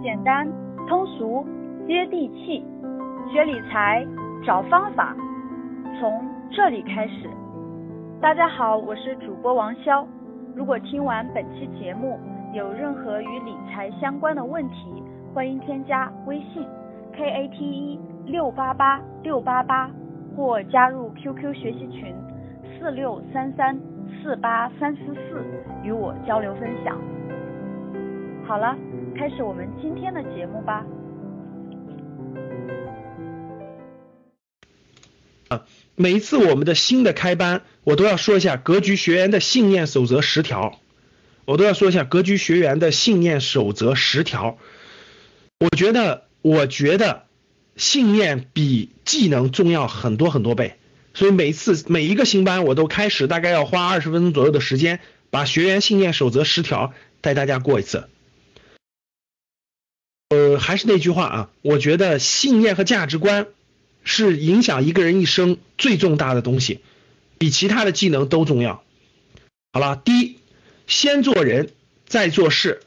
简单、通俗、接地气，学理财找方法，从这里开始。大家好，我是主播王潇。如果听完本期节目有任何与理财相关的问题，欢迎添加微信 k a t e 六八八六八八，或加入 QQ 学习群四六三三四八三四四，与我交流分享。好了，开始我们今天的节目吧。啊，每一次我们的新的开班，我都要说一下格局学员的信念守则十条，我都要说一下格局学员的信念守则十条。我觉得，我觉得信念比技能重要很多很多倍，所以每次每一个新班我都开始大概要花二十分钟左右的时间，把学员信念守则十条带大家过一次。呃，还是那句话啊，我觉得信念和价值观。是影响一个人一生最重大的东西，比其他的技能都重要。好了，第一，先做人再做事，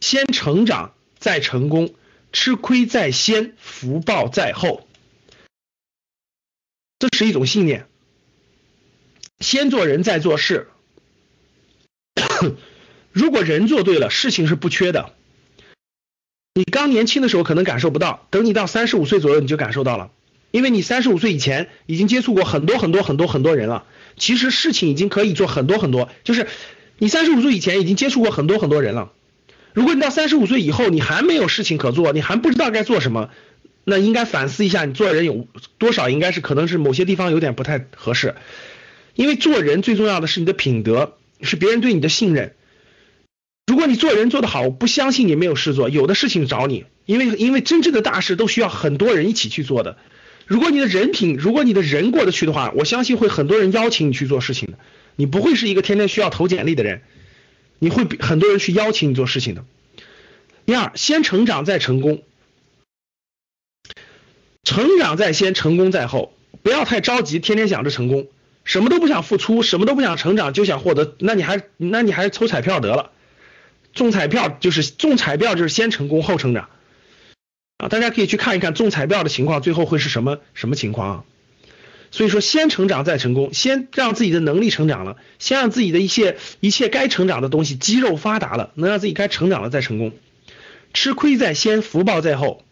先成长再成功，吃亏在先，福报在后，这是一种信念。先做人再做事，如果人做对了，事情是不缺的。你刚年轻的时候可能感受不到，等你到三十五岁左右，你就感受到了。因为你三十五岁以前已经接触过很多很多很多很多人了，其实事情已经可以做很多很多。就是你三十五岁以前已经接触过很多很多人了，如果你到三十五岁以后你还没有事情可做，你还不知道该做什么，那应该反思一下，你做人有多少应该是可能是某些地方有点不太合适。因为做人最重要的是你的品德，是别人对你的信任。如果你做人做得好，我不相信你没有事做，有的事情找你，因为因为真正的大事都需要很多人一起去做的。如果你的人品，如果你的人过得去的话，我相信会很多人邀请你去做事情的。你不会是一个天天需要投简历的人，你会很多人去邀请你做事情的。第二，先成长再成功，成长在先，成功在后，不要太着急，天天想着成功，什么都不想付出，什么都不想成长，就想获得，那你还那你还是抽彩票得了，中彩票就是中彩票就是先成功后成长。啊，大家可以去看一看中彩票的情况，最后会是什么什么情况啊？所以说，先成长再成功，先让自己的能力成长了，先让自己的一切一切该成长的东西肌肉发达了，能让自己该成长了再成功。吃亏在先，福报在后。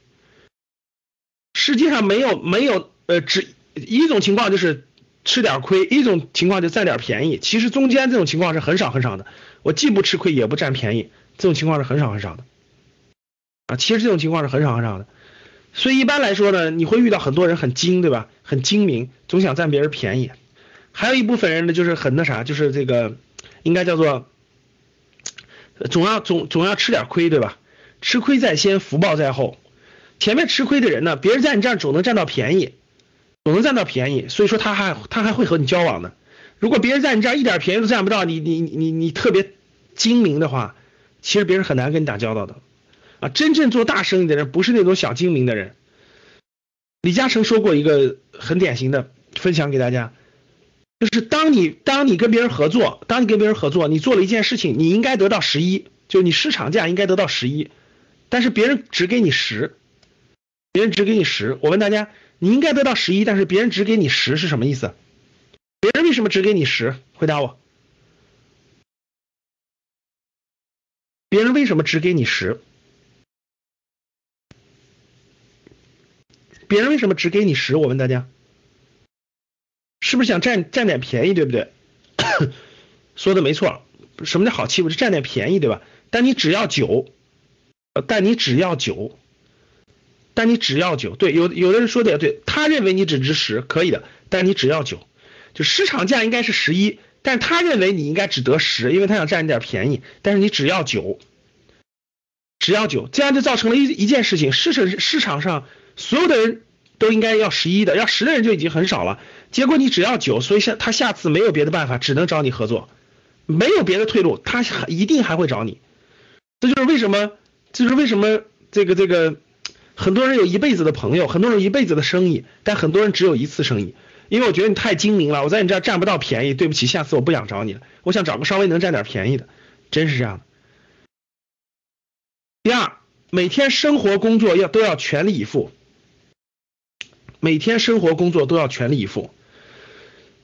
世界上没有没有呃，只一种情况就是吃点亏，一种情况就占点便宜。其实中间这种情况是很少很少的，我既不吃亏也不占便宜，这种情况是很少很少的。啊，其实这种情况是很少很少的，所以一般来说呢，你会遇到很多人很精，对吧？很精明，总想占别人便宜。还有一部分人呢，就是很那啥，就是这个应该叫做总要总总要吃点亏，对吧？吃亏在先，福报在后。前面吃亏的人呢，别人在你这儿总能占到便宜，总能占到便宜，所以说他还他还会和你交往的。如果别人在你这儿一点便宜都占不到，你你你你特别精明的话，其实别人很难跟你打交道的。啊，真正做大生意的人不是那种小精明的人。李嘉诚说过一个很典型的分享给大家，就是当你当你跟别人合作，当你跟别人合作，你做了一件事情，你应该得到十一，就你市场价应该得到十一，但是别人只给你十，别人只给你十。我问大家，你应该得到十一，但是别人只给你十是什么意思？别人为什么只给你十？回答我。别人为什么只给你十？别人为什么只给你十？我问大家，是不是想占占点便宜，对不对？说的没错，什么叫好欺负？是占点便宜，对吧？但你只要九，但你只要九，但你只要九，对，有有的人说的也对，他认为你只值十，可以的，但你只要九，就市场价应该是十一，但他认为你应该只得十，因为他想占你点便宜，但是你只要九，只要九，这样就造成了一一件事情，市场市场上。所有的人都应该要十一的，要十的人就已经很少了。结果你只要九，所以下他下次没有别的办法，只能找你合作，没有别的退路，他一定还会找你。这就是为什么，这就是为什么这个这个很多人有一辈子的朋友，很多人一辈子的生意，但很多人只有一次生意。因为我觉得你太精明了，我在你这儿占不到便宜，对不起，下次我不想找你了，我想找个稍微能占点便宜的。真是这样的。第二，每天生活工作要都要全力以赴，每天生活工作都要全力以赴，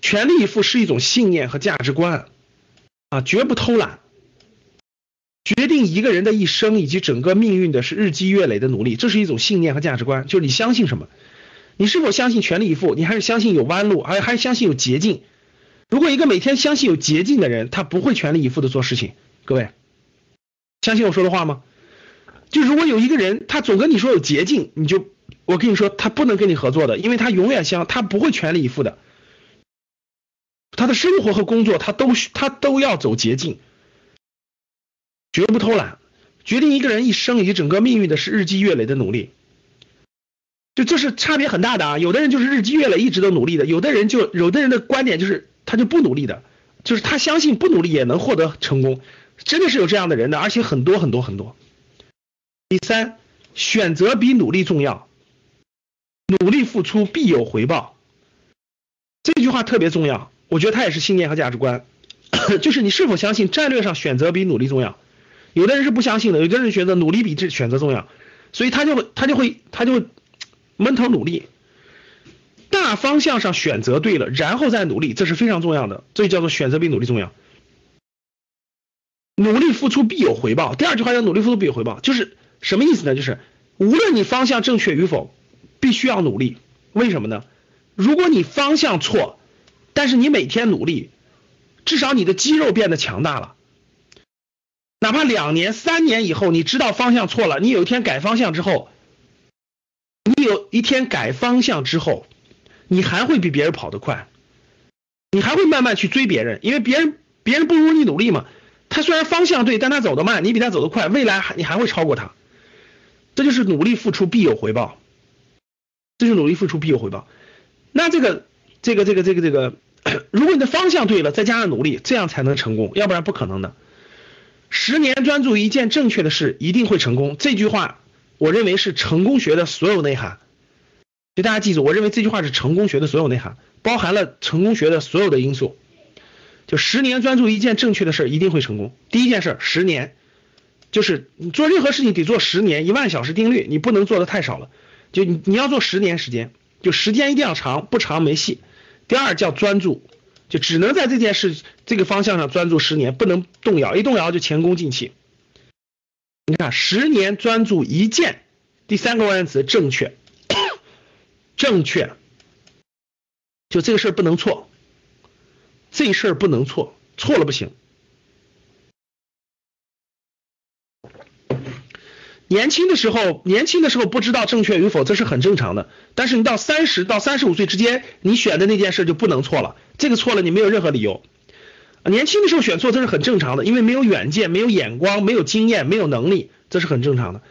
全力以赴是一种信念和价值观啊，绝不偷懒。决定一个人的一生以及整个命运的是日积月累的努力，这是一种信念和价值观，就是你相信什么，你是否相信全力以赴，你还是相信有弯路，还还是相信有捷径？如果一个每天相信有捷径的人，他不会全力以赴的做事情。各位，相信我说的话吗？就如果有一个人，他总跟你说有捷径，你就我跟你说，他不能跟你合作的，因为他永远相，他不会全力以赴的，他的生活和工作他都他都要走捷径。绝不偷懒，决定一个人一生以及整个命运的是日积月累的努力，就这是差别很大的啊！有的人就是日积月累一直都努力的，有的人就有的人的观点就是他就不努力的，就是他相信不努力也能获得成功，真的是有这样的人的，而且很多很多很多。第三，选择比努力重要，努力付出必有回报，这句话特别重要，我觉得它也是信念和价值观，就是你是否相信战略上选择比努力重要。有的人是不相信的，有的人觉得努力比这选择重要，所以他就会他就会他就会闷头努力，大方向上选择对了，然后再努力，这是非常重要的，这叫做选择比努力重要。努力付出必有回报。第二句话叫努力付出必有回报，就是什么意思呢？就是无论你方向正确与否，必须要努力。为什么呢？如果你方向错，但是你每天努力，至少你的肌肉变得强大了。哪怕两年、三年以后，你知道方向错了，你有一天改方向之后，你有一天改方向之后，你还会比别人跑得快，你还会慢慢去追别人，因为别人别人不如你努力嘛。他虽然方向对，但他走得慢，你比他走得快，未来还你还会超过他。这就是努力付出必有回报，这就是努力付出必有回报。那这个这个这个这个这个，如果你的方向对了，再加上努力，这样才能成功，要不然不可能的。十年专注一件正确的事，一定会成功。这句话，我认为是成功学的所有内涵。就大家记住，我认为这句话是成功学的所有内涵，包含了成功学的所有的因素。就十年专注一件正确的事，一定会成功。第一件事，十年，就是你做任何事情得做十年，一万小时定律，你不能做的太少了。就你你要做十年时间，就时间一定要长，不长没戏。第二叫专注。就只能在这件事这个方向上专注十年，不能动摇，一动摇就前功尽弃。你看，十年专注一件，第三个关键词正确，正确，就这个事儿不能错，这事儿不能错，错了不行。年轻的时候，年轻的时候不知道正确与否，这是很正常的。但是你到三十到三十五岁之间，你选的那件事就不能错了。这个错了，你没有任何理由。年轻的时候选错，这是很正常的，因为没有远见、没有眼光、没有经验、没有能力，这是很正常的。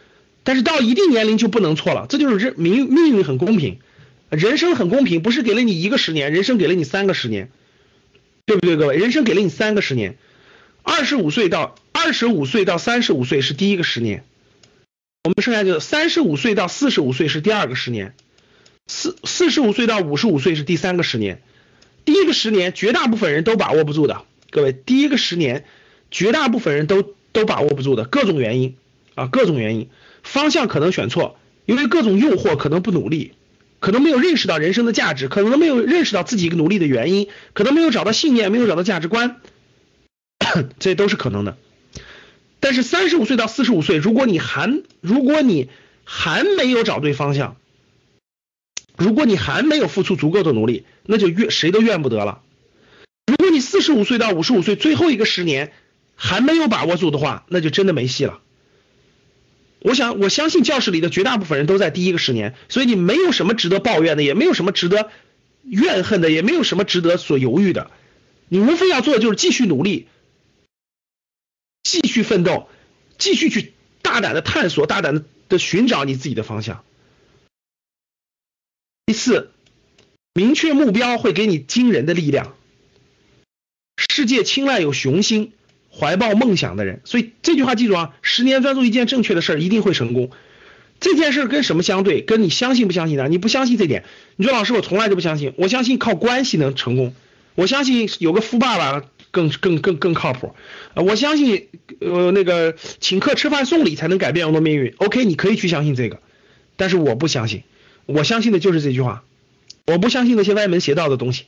但是到一定年龄就不能错了，这就是人命命运很公平，人生很公平，不是给了你一个十年，人生给了你三个十年，对不对，各位？人生给了你三个十年，二十五岁到二十五岁到三十五岁是第一个十年。我们剩下就三十五岁到四十五岁是第二个十年，四四十五岁到五十五岁是第三个十年。第一个十年绝大部分人都把握不住的，各位，第一个十年绝大部分人都都把握不住的，各种原因啊，各种原因，方向可能选错，因为各种诱惑可能不努力，可能没有认识到人生的价值，可能没有认识到自己一个努力的原因，可能没有找到信念，没有找到价值观，这都是可能的。但是三十五岁到四十五岁，如果你还如果你还没有找对方向，如果你还没有付出足够的努力，那就怨谁都怨不得了。如果你四十五岁到五十五岁最后一个十年还没有把握住的话，那就真的没戏了。我想我相信教室里的绝大部分人都在第一个十年，所以你没有什么值得抱怨的，也没有什么值得怨恨的，也没有什么值得所犹豫的。你无非要做的就是继续努力。继续奋斗，继续去大胆的探索，大胆的的寻找你自己的方向。第四，明确目标会给你惊人的力量。世界青睐有雄心、怀抱梦想的人，所以这句话记住啊，十年专注一件正确的事儿，一定会成功。这件事跟什么相对？跟你相信不相信呢？你不相信这点，你说老师，我从来就不相信，我相信靠关系能成功，我相信有个富爸爸。更更更更靠谱。呃，我相信呃那个请客吃饭送礼才能改变我的命运。OK，你可以去相信这个，但是我不相信，我相信的就是这句话，我不相信那些歪门邪道的东西，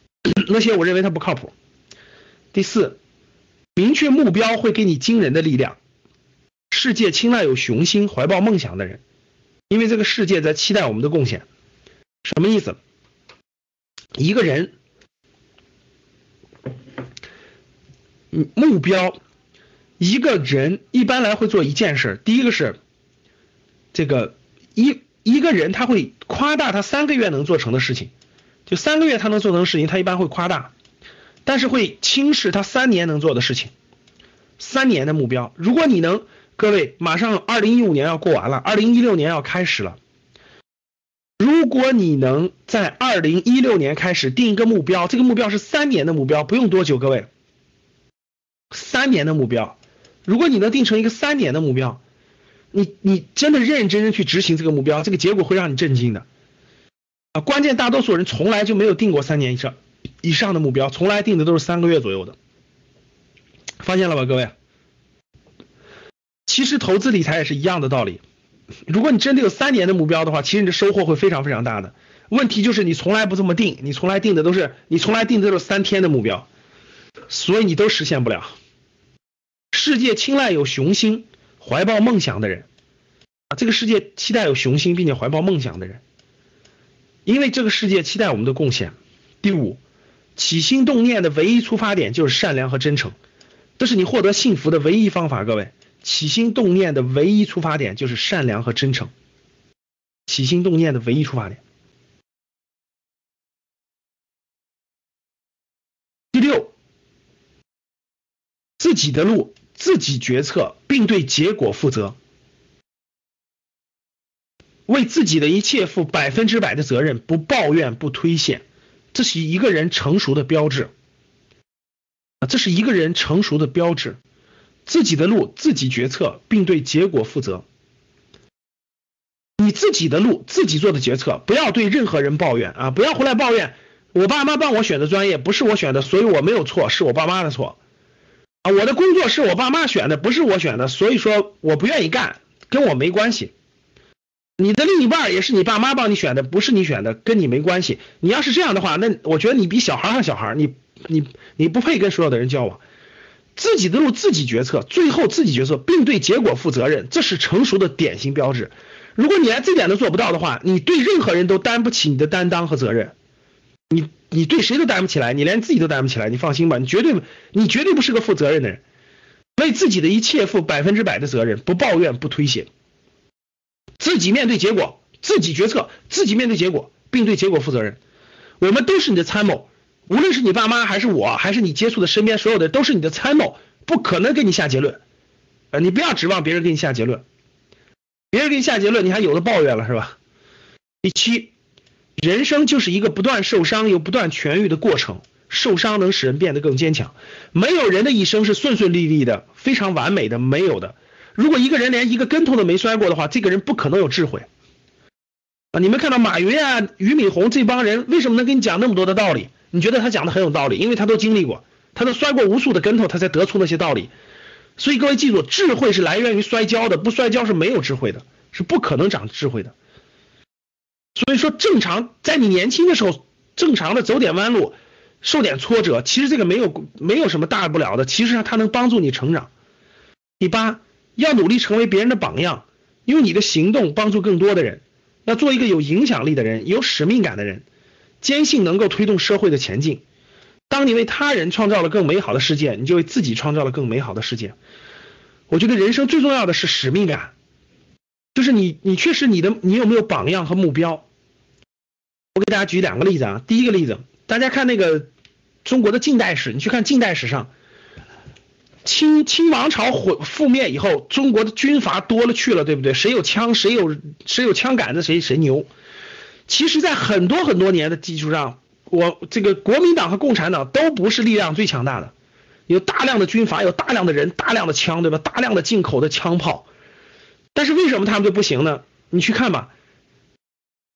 那些我认为它不靠谱。第四，明确目标会给你惊人的力量。世界青睐有雄心、怀抱梦想的人，因为这个世界在期待我们的贡献。什么意思？一个人，嗯目标，一个人一般来会做一件事。第一个是，这个一一个人他会夸大他三个月能做成的事情，就三个月他能做成的事情，他一般会夸大。但是会轻视他三年能做的事情，三年的目标。如果你能，各位，马上二零一五年要过完了，二零一六年要开始了。如果你能在二零一六年开始定一个目标，这个目标是三年的目标，不用多久，各位，三年的目标。如果你能定成一个三年的目标，你你真的认认真真去执行这个目标，这个结果会让你震惊的。啊，关键大多数人从来就没有定过三年以上。以上的目标从来定的都是三个月左右的，发现了吧，各位？其实投资理财也是一样的道理。如果你真的有三年的目标的话，其实你的收获会非常非常大的。问题就是你从来不这么定，你从来定的都是你从来定的都是三天的目标，所以你都实现不了。世界青睐有雄心、怀抱梦想的人啊，这个世界期待有雄心并且怀抱梦想的人，因为这个世界期待我们的贡献。第五。起心动念的唯一出发点就是善良和真诚，这是你获得幸福的唯一方法。各位，起心动念的唯一出发点就是善良和真诚。起心动念的唯一出发点。第六，自己的路自己决策，并对结果负责，为自己的一切负百分之百的责任，不抱怨，不推卸。这是一个人成熟的标志啊！这是一个人成熟的标志，自己的路自己决策，并对结果负责。你自己的路自己做的决策，不要对任何人抱怨啊！不要回来抱怨，我爸妈帮我选的专业不是我选的，所以我没有错，是我爸妈的错啊！我的工作是我爸妈选的，不是我选的，所以说我不愿意干，跟我没关系。你的另一半也是你爸妈帮你选的，不是你选的，跟你没关系。你要是这样的话，那我觉得你比小孩还小孩，你你你不配跟所有的人交往。自己的路自己决策，最后自己决策，并对结果负责任，这是成熟的典型标志。如果你连这点都做不到的话，你对任何人都担不起你的担当和责任。你你对谁都担不起来，你连自己都担不起来，你放心吧，你绝对你绝对不是个负责任的人，为自己的一切负百分之百的责任，不抱怨不推卸。自己面对结果，自己决策，自己面对结果，并对结果负责任。我们都是你的参谋，无论是你爸妈，还是我，还是你接触的身边所有的，都是你的参谋，不可能给你下结论。呃，你不要指望别人给你下结论，别人给你下结论，你还有的抱怨了是吧？第七，人生就是一个不断受伤又不断痊愈的过程，受伤能使人变得更坚强。没有人的一生是顺顺利利的，非常完美的，没有的。如果一个人连一个跟头都没摔过的话，这个人不可能有智慧啊！你们看到马云啊、俞敏洪这帮人为什么能给你讲那么多的道理？你觉得他讲的很有道理，因为他都经历过，他都摔过无数的跟头，他才得出那些道理。所以各位记住，智慧是来源于摔跤的，不摔跤是没有智慧的，是不可能长智慧的。所以说，正常在你年轻的时候，正常的走点弯路，受点挫折，其实这个没有没有什么大不了的，其实上它能帮助你成长。第八。要努力成为别人的榜样，用你的行动帮助更多的人。要做一个有影响力的人，有使命感的人，坚信能够推动社会的前进。当你为他人创造了更美好的世界，你就为自己创造了更美好的世界。我觉得人生最重要的是使命感，就是你，你确实你的，你有没有榜样和目标？我给大家举两个例子啊。第一个例子，大家看那个中国的近代史，你去看近代史上。清清王朝毁覆灭以后，中国的军阀多了去了，对不对？谁有枪，谁有谁有枪杆子，谁谁牛。其实，在很多很多年的基础上，我这个国民党和共产党都不是力量最强大的，有大量的军阀，有大量的人，大量的枪，对吧？大量的进口的枪炮。但是为什么他们就不行呢？你去看吧，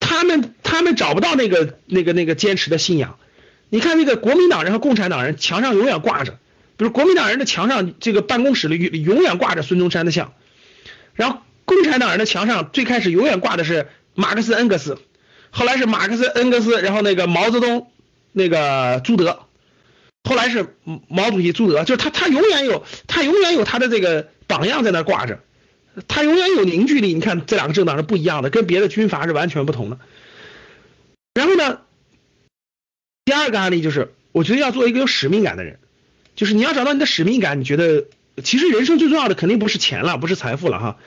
他们他们找不到那个那个那个坚持的信仰。你看那个国民党人和共产党人墙上永远挂着，比如国民党人的墙上这个办公室里永远挂着孙中山的像，然后共产党人的墙上最开始永远挂的是马克思恩格斯，后来是马克思恩格斯，然后那个毛泽东，那个朱德，后来是毛主席朱德，就是他他永远有他永远有他的这个榜样在那挂着，他永远有凝聚力。你看这两个政党是不一样的，跟别的军阀是完全不同的。然后呢？第二个案例就是，我觉得要做一个有使命感的人，就是你要找到你的使命感。你觉得，其实人生最重要的肯定不是钱了，不是财富了哈。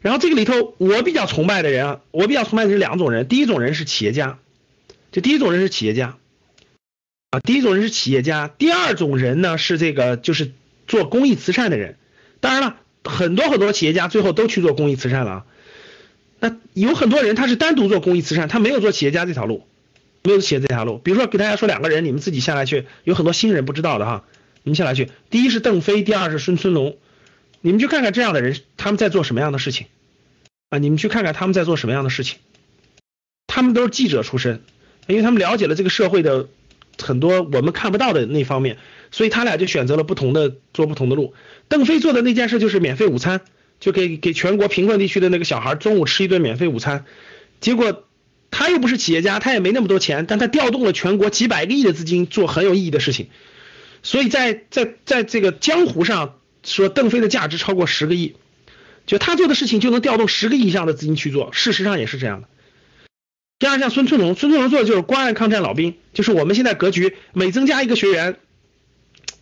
然后这个里头，我比较崇拜的人啊，我比较崇拜的是两种人。第一种人是企业家，这第一种人是企业家啊，第一种人是企业家。第二种人呢是这个就是做公益慈善的人。当然了，很多很多企业家最后都去做公益慈善了啊。那有很多人他是单独做公益慈善，他没有做企业家这条路。没有写这条路，比如说给大家说两个人，你们自己下来去，有很多新人不知道的哈，你们下来去，第一是邓飞，第二是孙春龙，你们去看看这样的人他们在做什么样的事情啊？你们去看看他们在做什么样的事情，他们都是记者出身，因为他们了解了这个社会的很多我们看不到的那方面，所以他俩就选择了不同的做不同的路。邓飞做的那件事就是免费午餐，就给给全国贫困地区的那个小孩中午吃一顿免费午餐，结果。他又不是企业家，他也没那么多钱，但他调动了全国几百个亿的资金做很有意义的事情，所以在在在这个江湖上说邓飞的价值超过十个亿，就他做的事情就能调动十个亿以上的资金去做，事实上也是这样的。第二，像孙春龙，孙春龙做的就是关爱抗战老兵，就是我们现在格局每增加一个学员，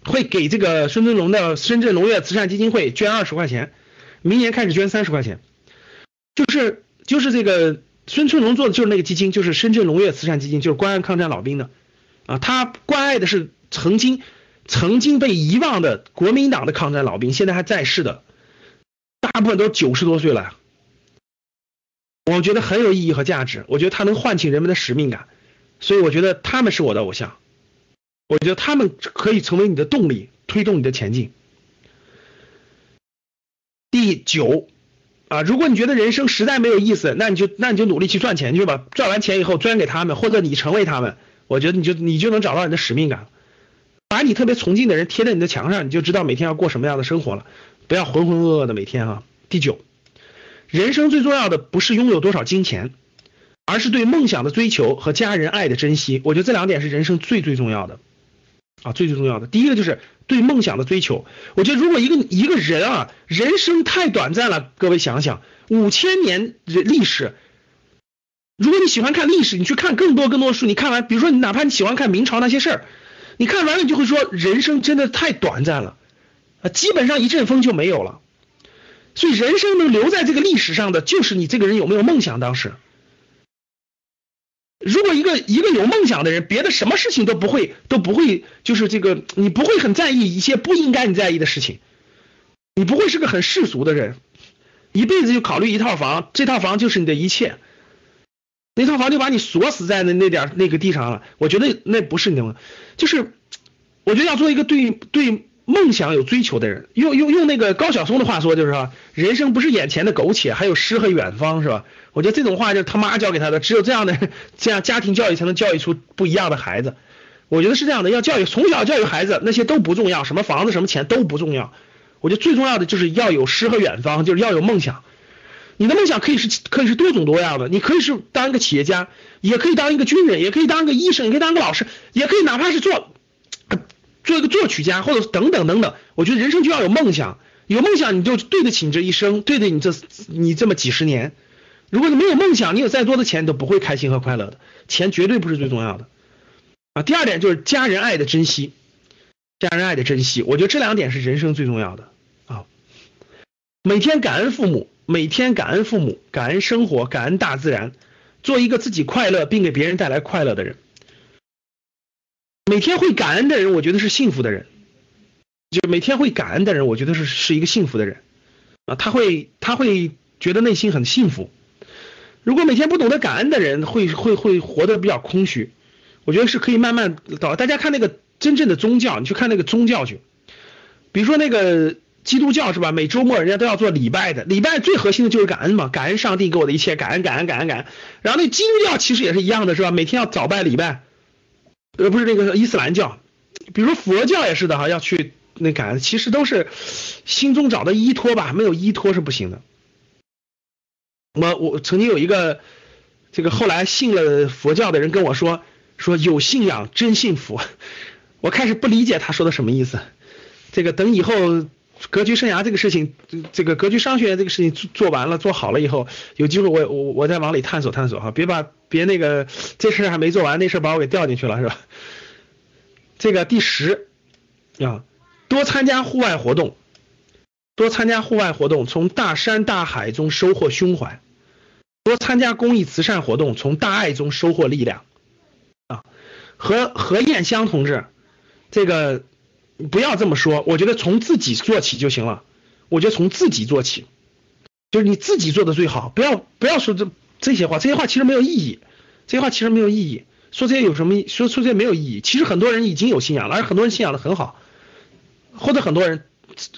会给这个孙春龙的深圳龙跃慈善基金会捐二十块钱，明年开始捐三十块钱，就是就是这个。孙春龙做的就是那个基金，就是深圳龙跃慈善基金，就是关爱抗战老兵的啊。他关爱的是曾经曾经被遗忘的国民党的抗战老兵，现在还在世的，大部分都九十多岁了。我觉得很有意义和价值，我觉得他能唤起人们的使命感，所以我觉得他们是我的偶像。我觉得他们可以成为你的动力，推动你的前进。第九。啊，如果你觉得人生实在没有意思，那你就那你就努力去赚钱去吧，赚完钱以后捐给他们，或者你成为他们，我觉得你就你就能找到你的使命感，把你特别崇敬的人贴在你的墙上，你就知道每天要过什么样的生活了，不要浑浑噩噩的每天啊。第九，人生最重要的不是拥有多少金钱，而是对梦想的追求和家人爱的珍惜，我觉得这两点是人生最最重要的。啊，最最重要的。第一个就是。对梦想的追求，我觉得如果一个一个人啊，人生太短暂了，各位想想，五千年历史，如果你喜欢看历史，你去看更多更多书，你看完，比如说你哪怕你喜欢看明朝那些事儿，你看完了你就会说，人生真的太短暂了，啊，基本上一阵风就没有了，所以人生能留在这个历史上的，就是你这个人有没有梦想，当时。如果一个一个有梦想的人，别的什么事情都不会都不会，就是这个你不会很在意一些不应该你在意的事情，你不会是个很世俗的人，一辈子就考虑一套房，这套房就是你的一切，那套房就把你锁死在那那点那个地上了。我觉得那不是你的，就是我觉得要做一个对对梦想有追求的人，用用用那个高晓松的话说就是说，人生不是眼前的苟且，还有诗和远方，是吧？我觉得这种话就是他妈教给他的，只有这样的 这样家庭教育才能教育出不一样的孩子。我觉得是这样的，要教育从小教育孩子，那些都不重要，什么房子什么钱都不重要。我觉得最重要的就是要有诗和远方，就是要有梦想。你的梦想可以是可以是多种多样的，你可以是当一个企业家，也可以当一个军人，也可以当一个医生，也可以当个老师，也可以哪怕是做做一个作曲家，或者等等等等。我觉得人生就要有梦想，有梦想你就对得起你这一生，对得起你这你这么几十年。如果你没有梦想，你有再多的钱都不会开心和快乐的。钱绝对不是最重要的啊。第二点就是家人爱的珍惜，家人爱的珍惜，我觉得这两点是人生最重要的啊。每天感恩父母，每天感恩父母，感恩生活，感恩大自然，做一个自己快乐并给别人带来快乐的人。每天会感恩的人，我觉得是幸福的人。就每天会感恩的人，我觉得是是一个幸福的人啊。他会他会觉得内心很幸福。如果每天不懂得感恩的人，会会会活得比较空虚。我觉得是可以慢慢到大家看那个真正的宗教，你去看那个宗教去。比如说那个基督教是吧？每周末人家都要做礼拜的，礼拜最核心的就是感恩嘛，感恩上帝给我的一切，感恩感恩感恩感恩。然后那基督教其实也是一样的，是吧？每天要早拜礼拜。呃，不是那个伊斯兰教，比如佛教也是的哈，要去那感恩，其实都是心中找的依托吧，没有依托是不行的。我我曾经有一个这个后来信了佛教的人跟我说，说有信仰真幸福。我开始不理解他说的什么意思。这个等以后格局生涯这个事情，这个格局商学院这个事情做做完了，做好了以后，有机会我我我再往里探索探索哈，别把别那个这事还没做完，那事把我给掉进去了是吧？这个第十啊，多参加户外活动，多参加户外活动，从大山大海中收获胸怀。多参加公益慈善活动，从大爱中收获力量啊！和何燕香同志，这个不要这么说，我觉得从自己做起就行了。我觉得从自己做起，就是你自己做的最好。不要不要说这这些话，这些话其实没有意义，这些话其实没有意义。说这些有什么？说说这些没有意义。其实很多人已经有信仰了，而很多人信仰的很好，或者很多人。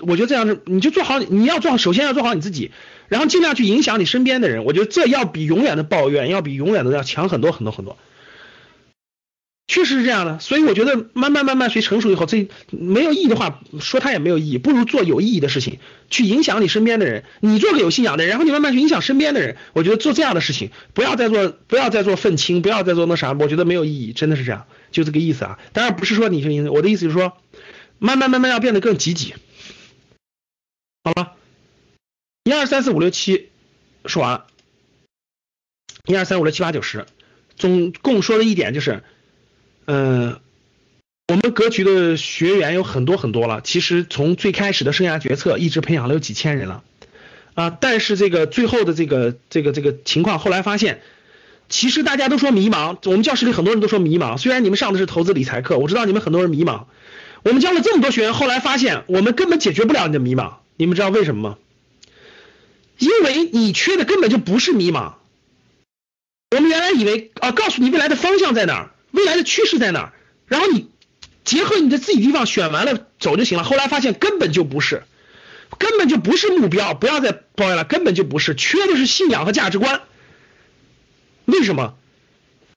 我觉得这样是，你就做好，你要做好，首先要做好你自己，然后尽量去影响你身边的人。我觉得这要比永远的抱怨，要比永远的要强很多很多很多。确实是这样的，所以我觉得慢慢慢慢随成熟以后，这没有意义的话说它也没有意义，不如做有意义的事情，去影响你身边的人。你做个有信仰的人，然后你慢慢去影响身边的人。我觉得做这样的事情，不要再做，不要再做愤青，不要再做那啥，我觉得没有意义，真的是这样，就这个意思啊。当然不是说你是，我的意思就是说，慢慢慢慢要变得更积极。好了，一二三四五六七说完了，一二三五六七八九十，总共说了一点就是，嗯，我们格局的学员有很多很多了，其实从最开始的生涯决策一直培养了有几千人了啊，但是这个最后的这个这个这个情况，后来发现，其实大家都说迷茫，我们教室里很多人都说迷茫，虽然你们上的是投资理财课，我知道你们很多人迷茫，我们教了这么多学员，后来发现我们根本解决不了你的迷茫。你们知道为什么吗？因为你缺的根本就不是迷茫。我们原来以为啊，告诉你未来的方向在哪儿，未来的趋势在哪儿，然后你结合你的自己地方选完了走就行了。后来发现根本就不是，根本就不是目标，不要再抱怨了，根本就不是，缺的是信仰和价值观。为什么？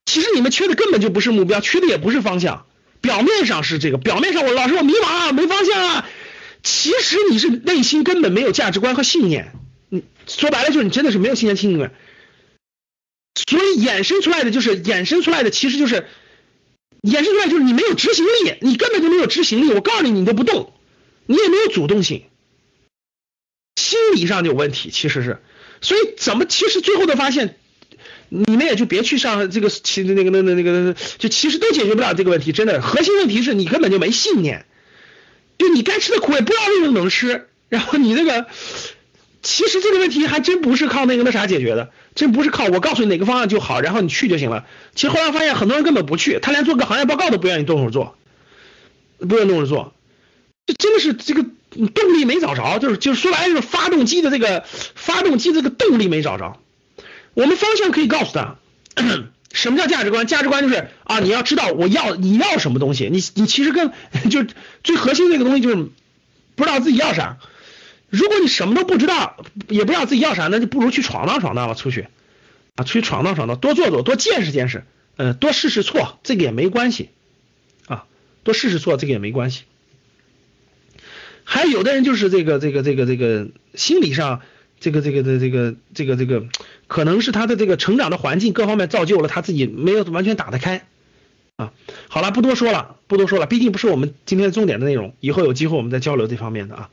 其实你们缺的根本就不是目标，缺的也不是方向。表面上是这个，表面上我老师我迷茫啊，没方向啊。其实你是内心根本没有价值观和信念，你说白了就是你真的是没有信念信念，所以衍生出来的就是衍生出来的其实就是演示出来就是你没有执行力，你根本就没有执行力。我告诉你，你都不动，你也没有主动性，心理上有问题。其实是，所以怎么其实最后的发现，你们也就别去上这个其那个那那那个，就其实都解决不了这个问题。真的，核心问题是你根本就没信念。就你该吃的苦也不知道为什么能吃，然后你那个，其实这个问题还真不是靠那个那啥解决的，真不是靠我告诉你哪个方案就好，然后你去就行了。其实后来发现很多人根本不去，他连做个行业报告都不愿意动手做，不愿动手做，这真的是这个动力没找着，就是就是说白了就是发动机的这个发动机这个动力没找着。我们方向可以告诉他。什么叫价值观？价值观就是啊，你要知道我要你要什么东西。你你其实跟就最核心那个东西就是不知道自己要啥。如果你什么都不知道，也不知道自己要啥，那就不如去闯荡闯荡吧，出去啊，出去闯荡闯荡，多做做，多见识见识，呃，多试试错，这个也没关系啊，多试试错，这个也没关系。还有的人就是这个这个这个这个心理上。这个这个的这个这个这个，可能是他的这个成长的环境各方面造就了他自己没有完全打得开啊。好了，不多说了，不多说了，毕竟不是我们今天重点的内容，以后有机会我们再交流这方面的啊。